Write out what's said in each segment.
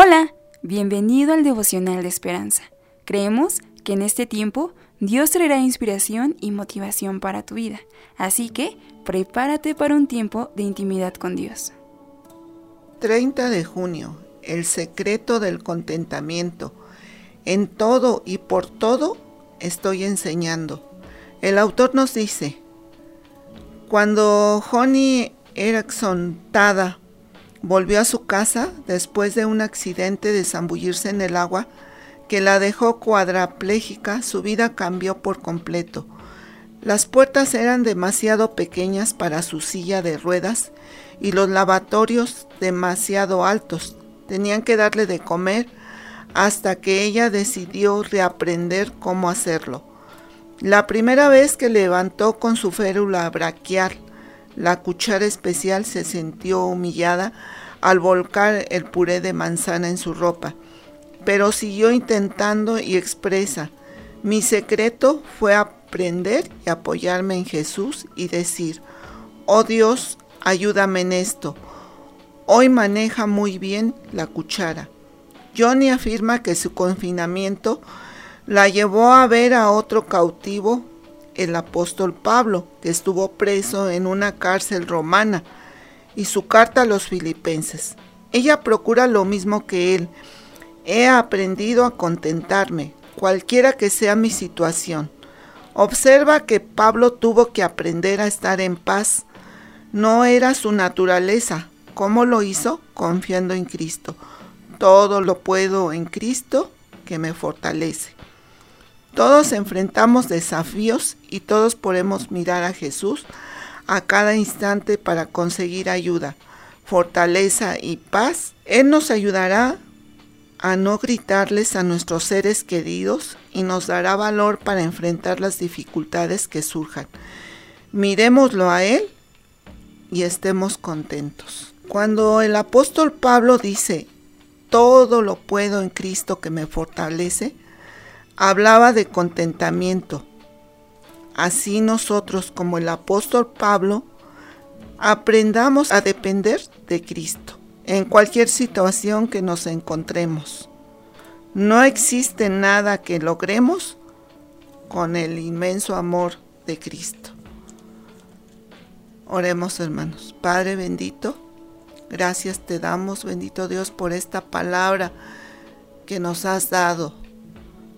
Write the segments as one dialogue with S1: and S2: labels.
S1: Hola, bienvenido al devocional de esperanza. Creemos que en este tiempo Dios traerá inspiración y motivación para tu vida, así que prepárate para un tiempo de intimidad con Dios.
S2: 30 de junio, el secreto del contentamiento. En todo y por todo estoy enseñando. El autor nos dice, cuando Honey Erickson Tada Volvió a su casa después de un accidente de zambullirse en el agua que la dejó cuadraplégica, su vida cambió por completo. Las puertas eran demasiado pequeñas para su silla de ruedas y los lavatorios demasiado altos. Tenían que darle de comer hasta que ella decidió reaprender cómo hacerlo. La primera vez que levantó con su férula braquial la cuchara especial se sintió humillada al volcar el puré de manzana en su ropa, pero siguió intentando y expresa, mi secreto fue aprender y apoyarme en Jesús y decir, oh Dios, ayúdame en esto. Hoy maneja muy bien la cuchara. Johnny afirma que su confinamiento la llevó a ver a otro cautivo el apóstol Pablo, que estuvo preso en una cárcel romana, y su carta a los filipenses. Ella procura lo mismo que él. He aprendido a contentarme, cualquiera que sea mi situación. Observa que Pablo tuvo que aprender a estar en paz. No era su naturaleza. ¿Cómo lo hizo? Confiando en Cristo. Todo lo puedo en Cristo que me fortalece. Todos enfrentamos desafíos y todos podemos mirar a Jesús a cada instante para conseguir ayuda, fortaleza y paz. Él nos ayudará a no gritarles a nuestros seres queridos y nos dará valor para enfrentar las dificultades que surjan. Miremoslo a Él y estemos contentos. Cuando el apóstol Pablo dice, todo lo puedo en Cristo que me fortalece, hablaba de contentamiento. Así nosotros, como el apóstol Pablo, aprendamos a depender de Cristo en cualquier situación que nos encontremos. No existe nada que logremos con el inmenso amor de Cristo. Oremos hermanos. Padre bendito, gracias te damos, bendito Dios, por esta palabra que nos has dado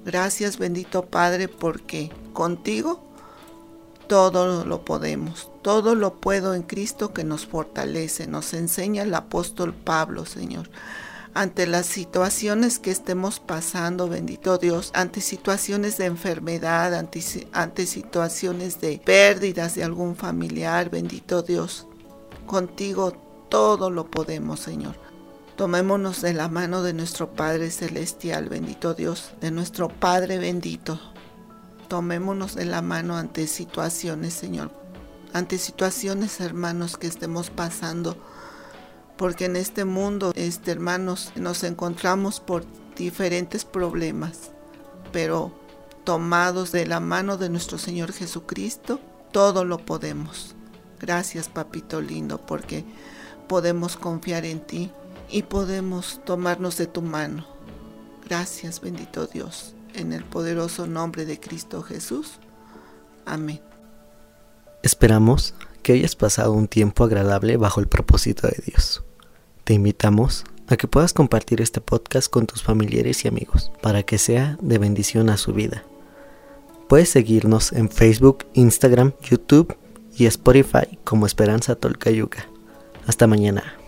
S2: Gracias bendito Padre porque contigo todo lo podemos, todo lo puedo en Cristo que nos fortalece, nos enseña el apóstol Pablo, Señor. Ante las situaciones que estemos pasando, bendito Dios, ante situaciones de enfermedad, ante, situaciones de pérdidas de algún familiar, bendito Dios, contigo todo lo podemos, Señor. Tomémonos de la mano de nuestro Padre Celestial, bendito Dios, de nuestro Padre bendito. Tomémonos de la mano ante situaciones, Señor, ante situaciones, hermanos, que estemos pasando. Porque en este mundo, este, hermanos, nos encontramos por diferentes problemas. Pero tomados de la mano de nuestro Señor Jesucristo, todo lo podemos. Gracias, papito lindo, porque podemos confiar en ti y podemos tomarnos de tu mano. Gracias, bendito Dios, en el poderoso nombre de Cristo Jesús. Amén.
S3: Esperamos que hayas pasado un tiempo agradable bajo el propósito de Dios. Te invitamos a que puedas compartir este podcast con tus familiares y amigos para que sea de bendición a su vida. Puedes seguirnos en Facebook, Instagram, YouTube y Spotify como Esperanza Tolcayuca. Hasta mañana.